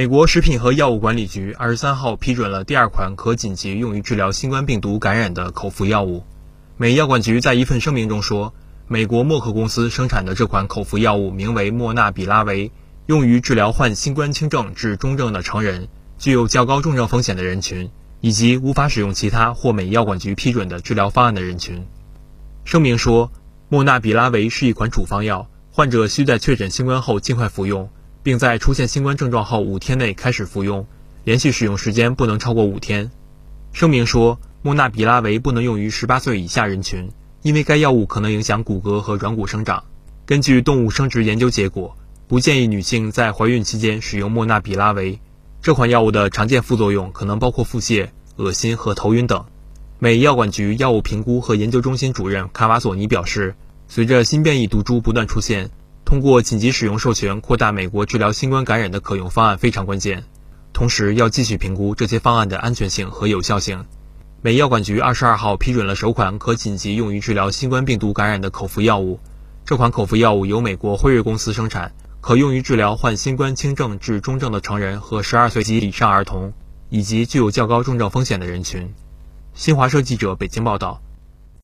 美国食品和药物管理局二十三号批准了第二款可紧急用于治疗新冠病毒感染的口服药物。美药管局在一份声明中说，美国默克公司生产的这款口服药物名为莫纳比拉韦，用于治疗患新冠轻症至中症的成人、具有较高重症风险的人群以及无法使用其他或美药管局批准的治疗方案的人群。声明说，莫纳比拉韦是一款处方药，患者需在确诊新冠后尽快服用，并在出现新冠症状后五天内开始服用，连续使用时间不能超过五天。声明说。莫纳比拉韦不能用于十八岁以下人群，因为该药物可能影响骨骼和软骨生长。根据动物生殖研究结果，不建议女性在怀孕期间使用莫纳比拉韦。这款药物的常见副作用可能包括腹泻、恶心和头晕等。美药管局药物评估和研究中心主任卡瓦索尼表示，随着新变异毒株不断出现，通过紧急使用授权扩大美国治疗新冠感染的可用方案非常关键。同时，要继续评估这些方案的安全性和有效性。美药管局二十二号批准了首款可紧急用于治疗新冠病毒感染的口服药物。这款口服药物由美国辉瑞公司生产，可用于治疗患新冠轻症至中症的成人和十二岁及以上儿童，以及具有较高重症风险的人群。新华社记者北京报道。